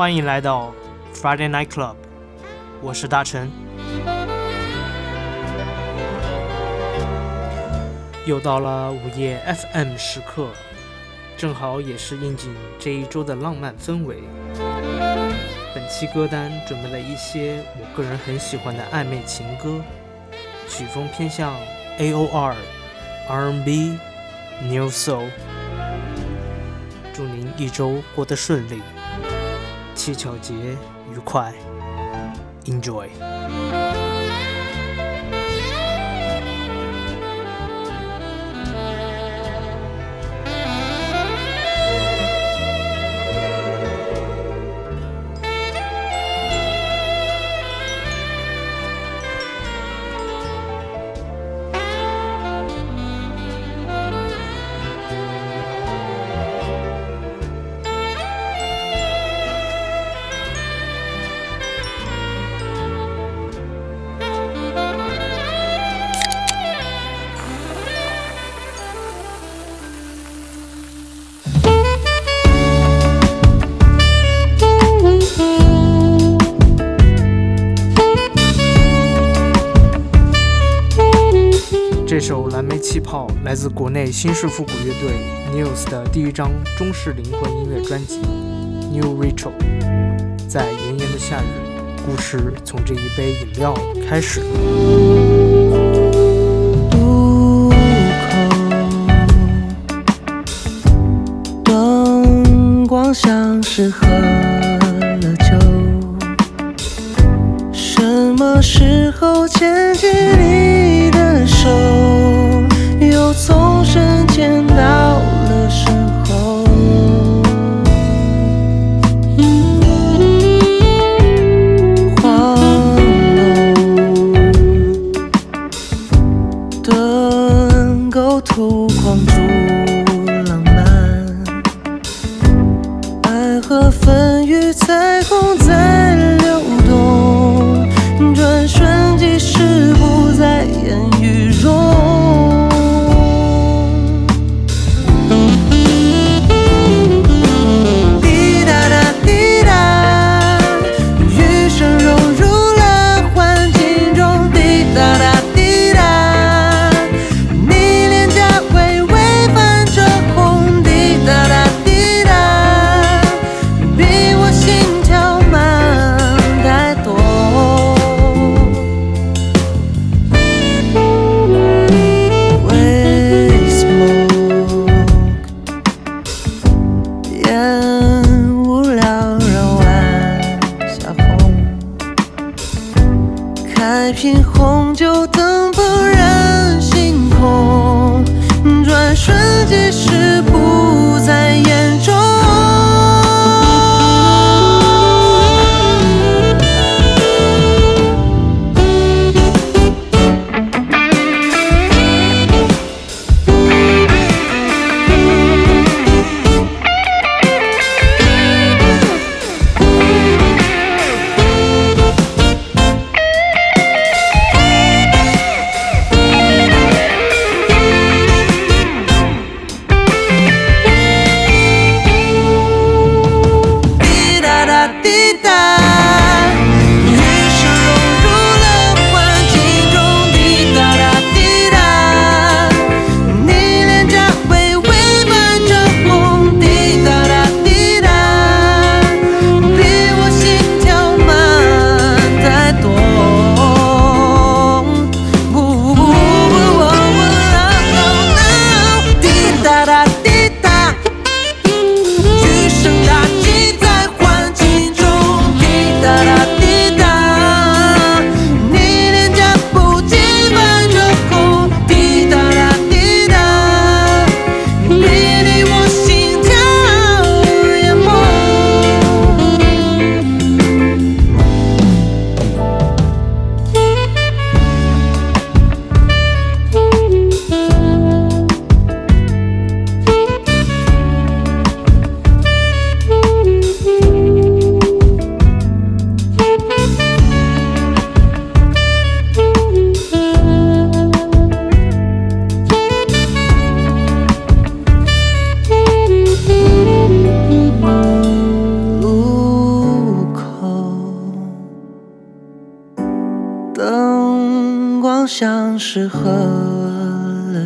欢迎来到 Friday Night Club，我是大成。又到了午夜 FM 时刻，正好也是应景这一周的浪漫氛围。本期歌单准备了一些我个人很喜欢的暧昧情歌，曲风偏向 AOR、R&B、New Soul。祝您一周过得顺利，七巧节愉快，Enjoy。气泡》来自国内新式复古乐队 News 的第一张中式灵魂音乐专辑《New Rachel》。在炎炎的夏日，故事从这一杯饮料开始。路口，灯光像是喝了酒。什么时候牵起你的手，身前买瓶红酒等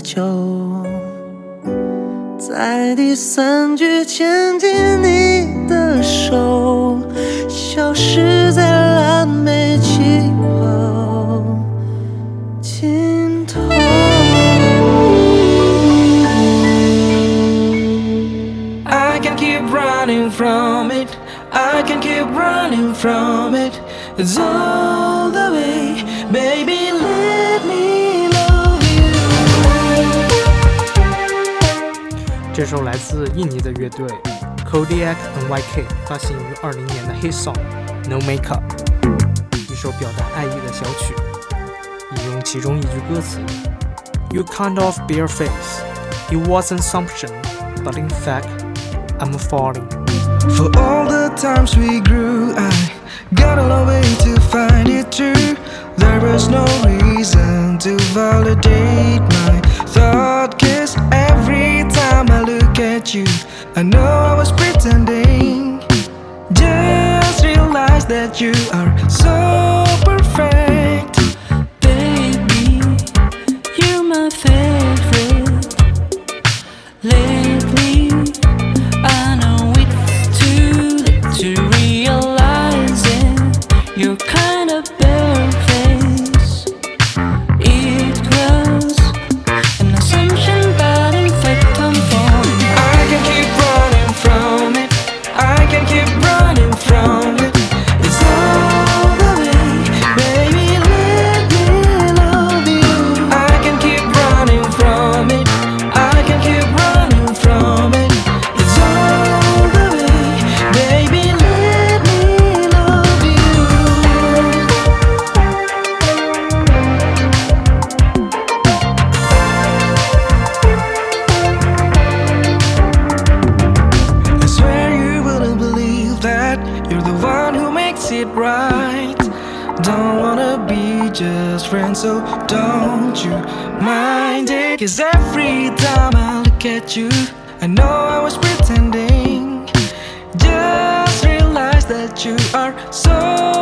了酒，在第三句牵紧你的手，消失在蓝莓气泡尽头。I can keep running from it. I can keep running from it. It's all 这首来自印尼的乐队 Kodiak NYK 发行于二零年的 hit song《No Makeup》，一首表达爱意的小曲。引用其中一句歌词：“You kind of bare face, it wasn't assumption, but in fact, I'm falling。” For all the times we grew, I got a long way to find it true. There was no reason to validate my thought, cause every you, I know I was pretending. Just realize that you are so it right. Don't wanna be just friends, so don't you mind it. Cause every time I look at you, I know I was pretending. Just realize that you are so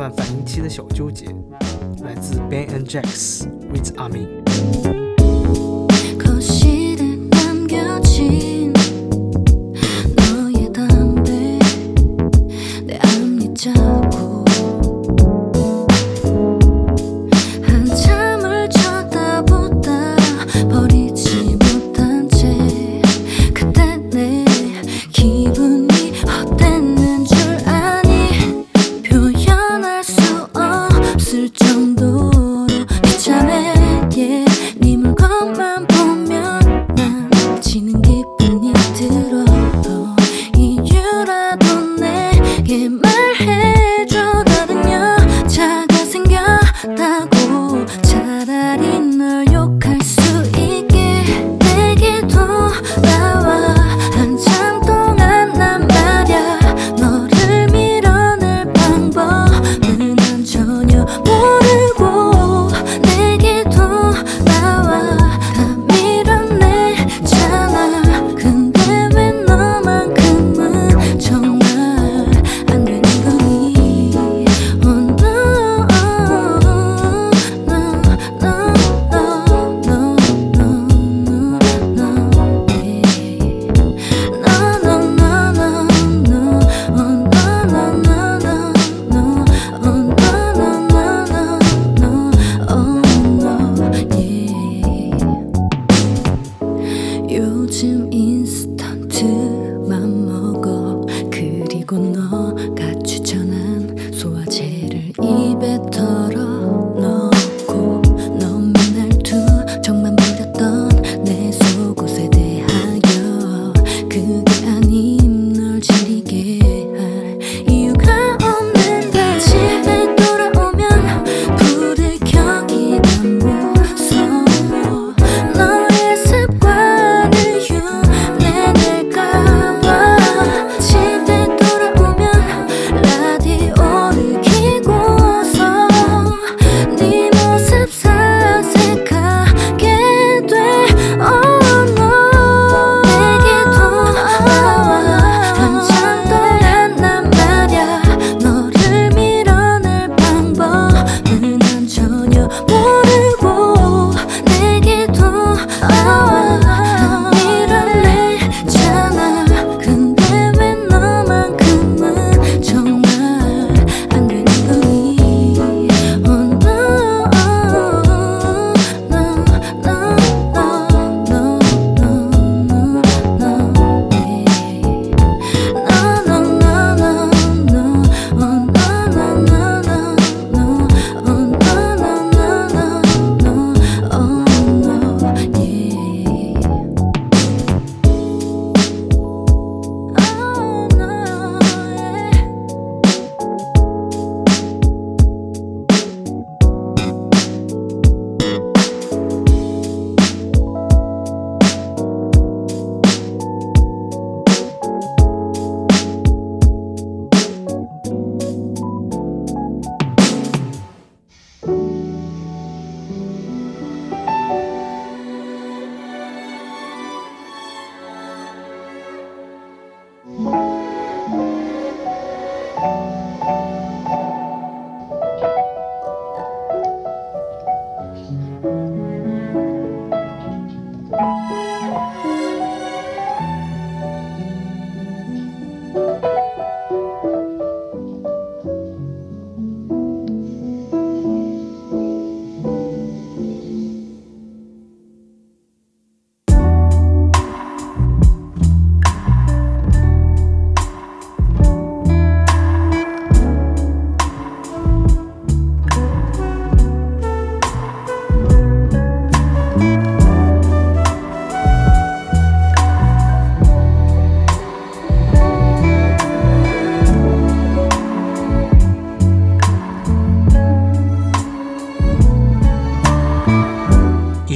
段反应期的小纠结，来自 Ben and Jacks with Army。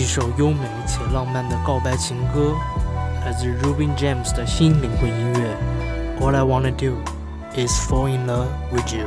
一首优美且浪漫的告白情歌，来自 Ruben James 的新灵魂音乐。All I wanna do is fall in love with you。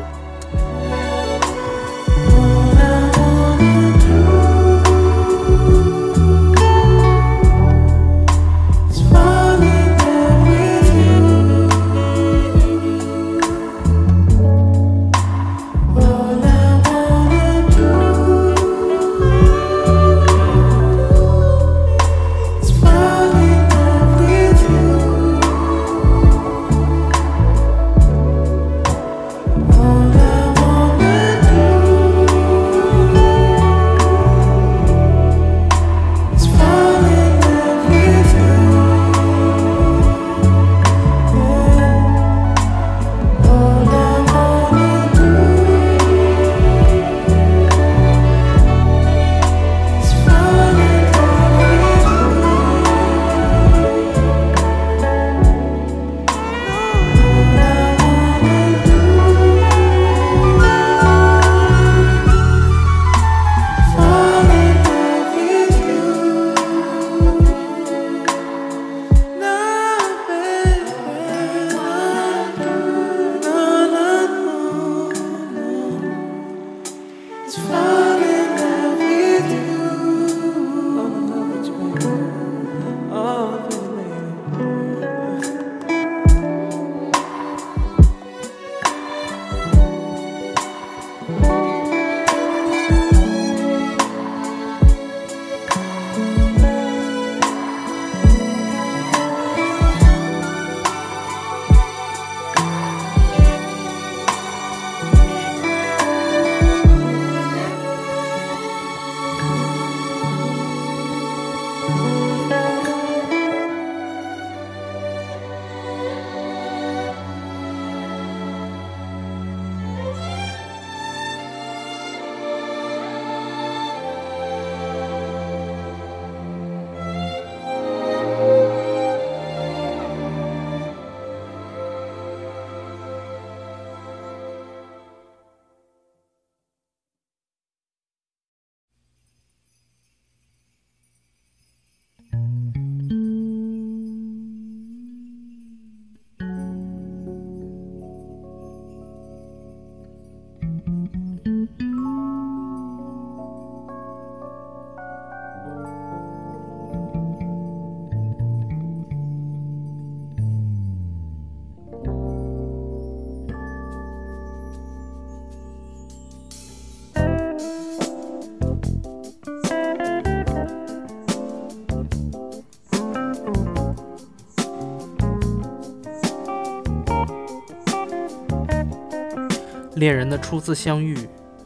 恋人的初次相遇，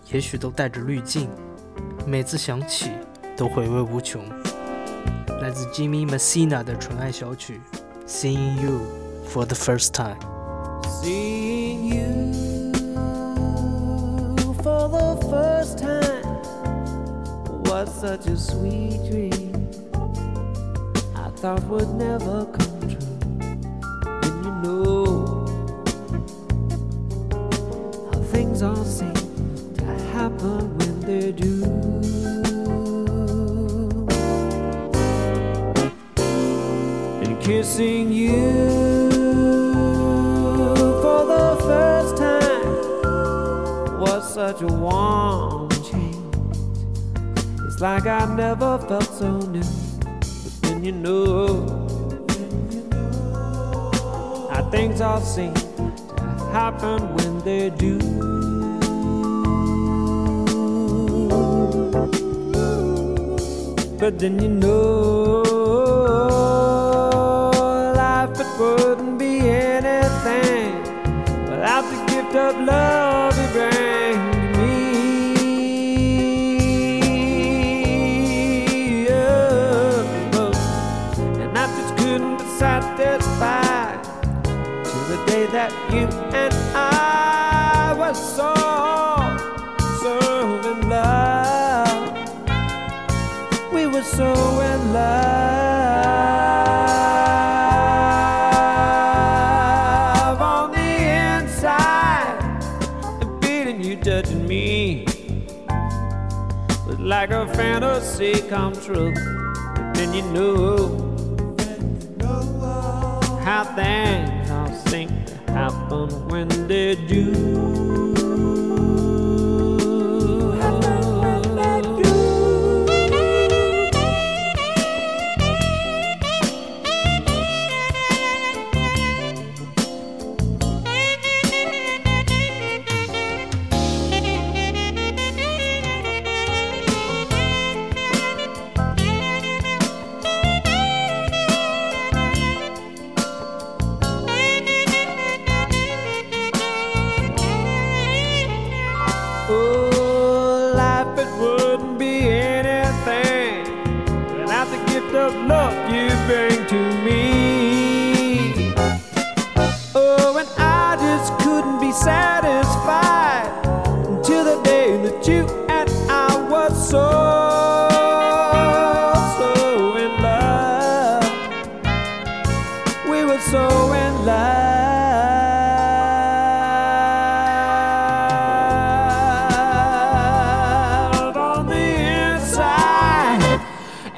也许都带着滤镜，每次想起都回味无穷。来自 Jimmy Messina 的纯爱小曲《Seeing You for the First Time》。Seeing you for the first time was such a sweet dream. I thought would never come such a warm change. It's like I never felt so new. But then you know, how things all seem to happen when they do. But then you know But then you know how things all seem to happen when they do.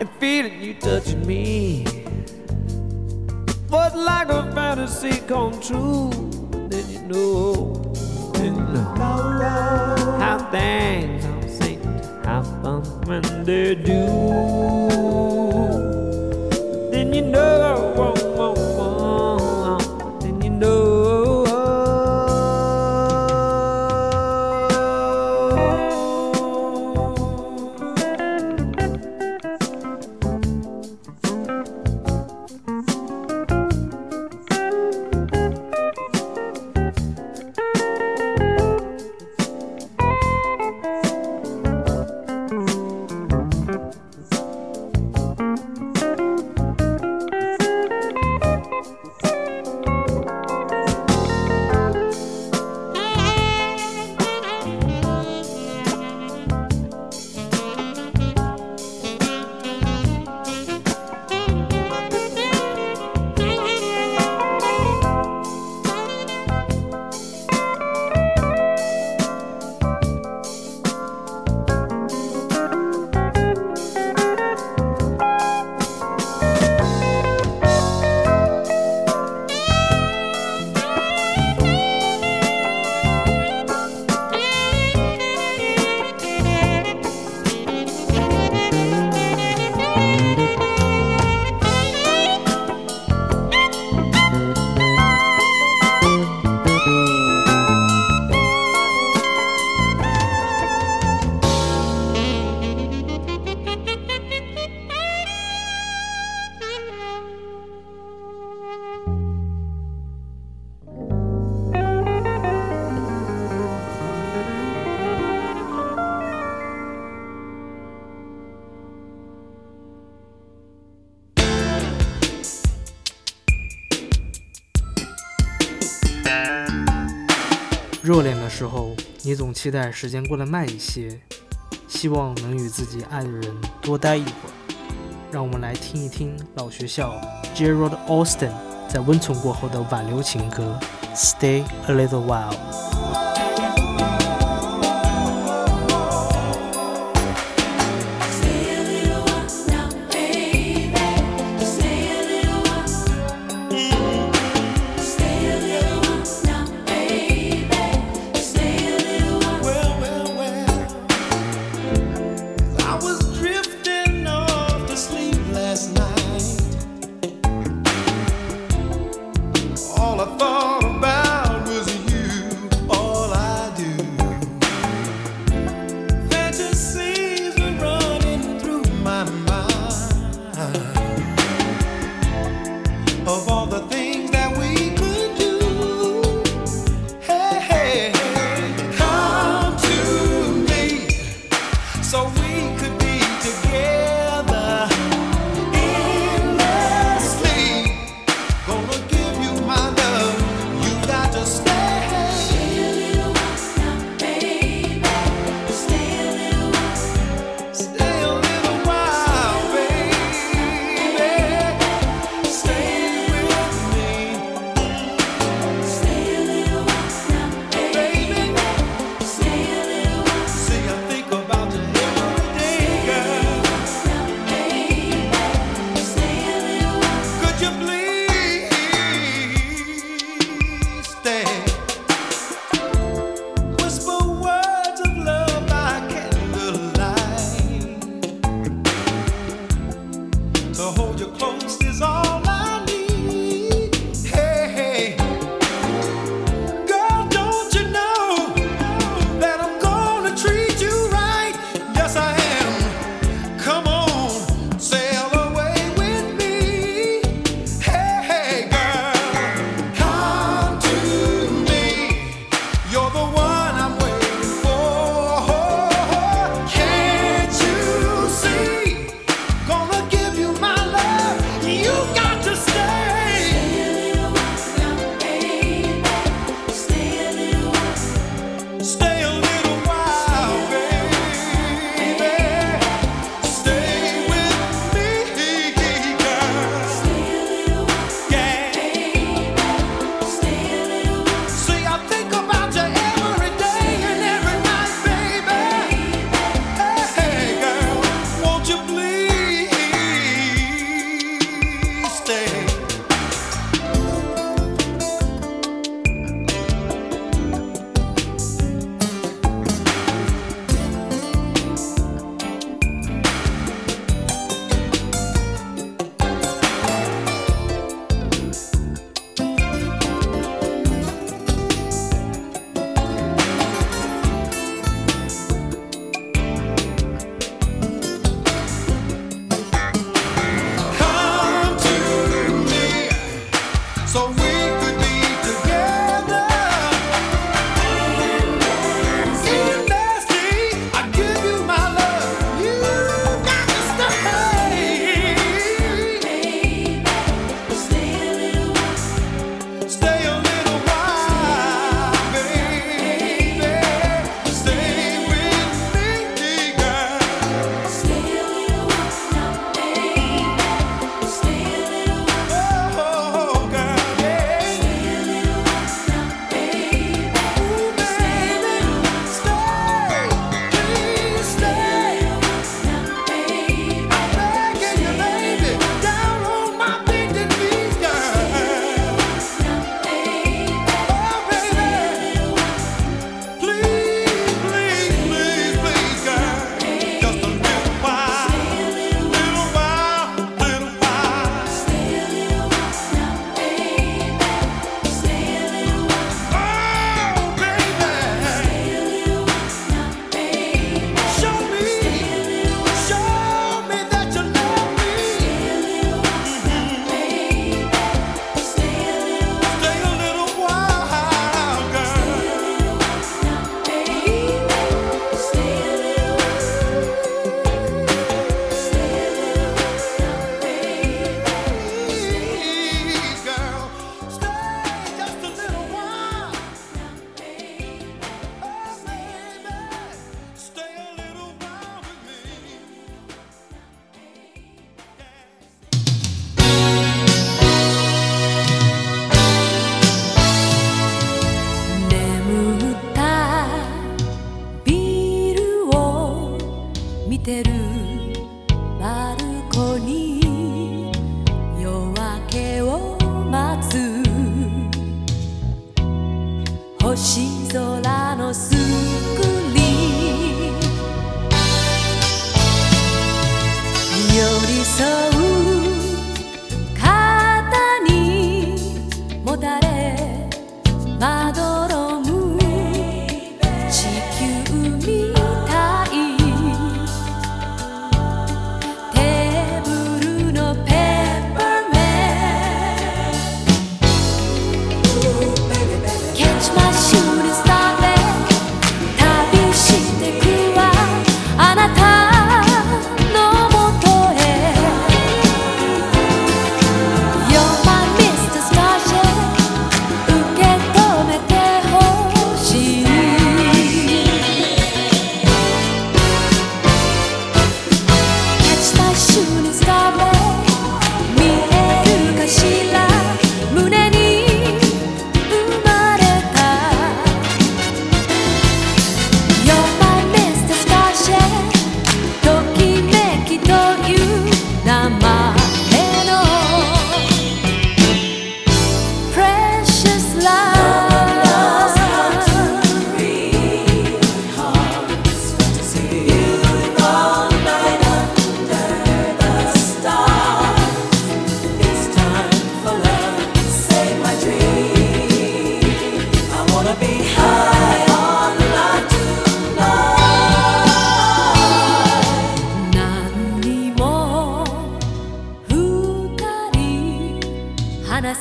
And feeling you touching me was like a fantasy come true. Then you know, then you know how things all seem to happen when they do. 热恋的时候，你总期待时间过得慢一些，希望能与自己爱的人多待一会儿。让我们来听一听老学校 Gerald Austin 在温存过后的挽留情歌《Stay a Little While》。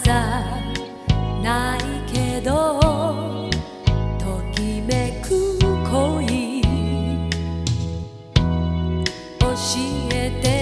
さないけど」「ときめく恋」「教えて」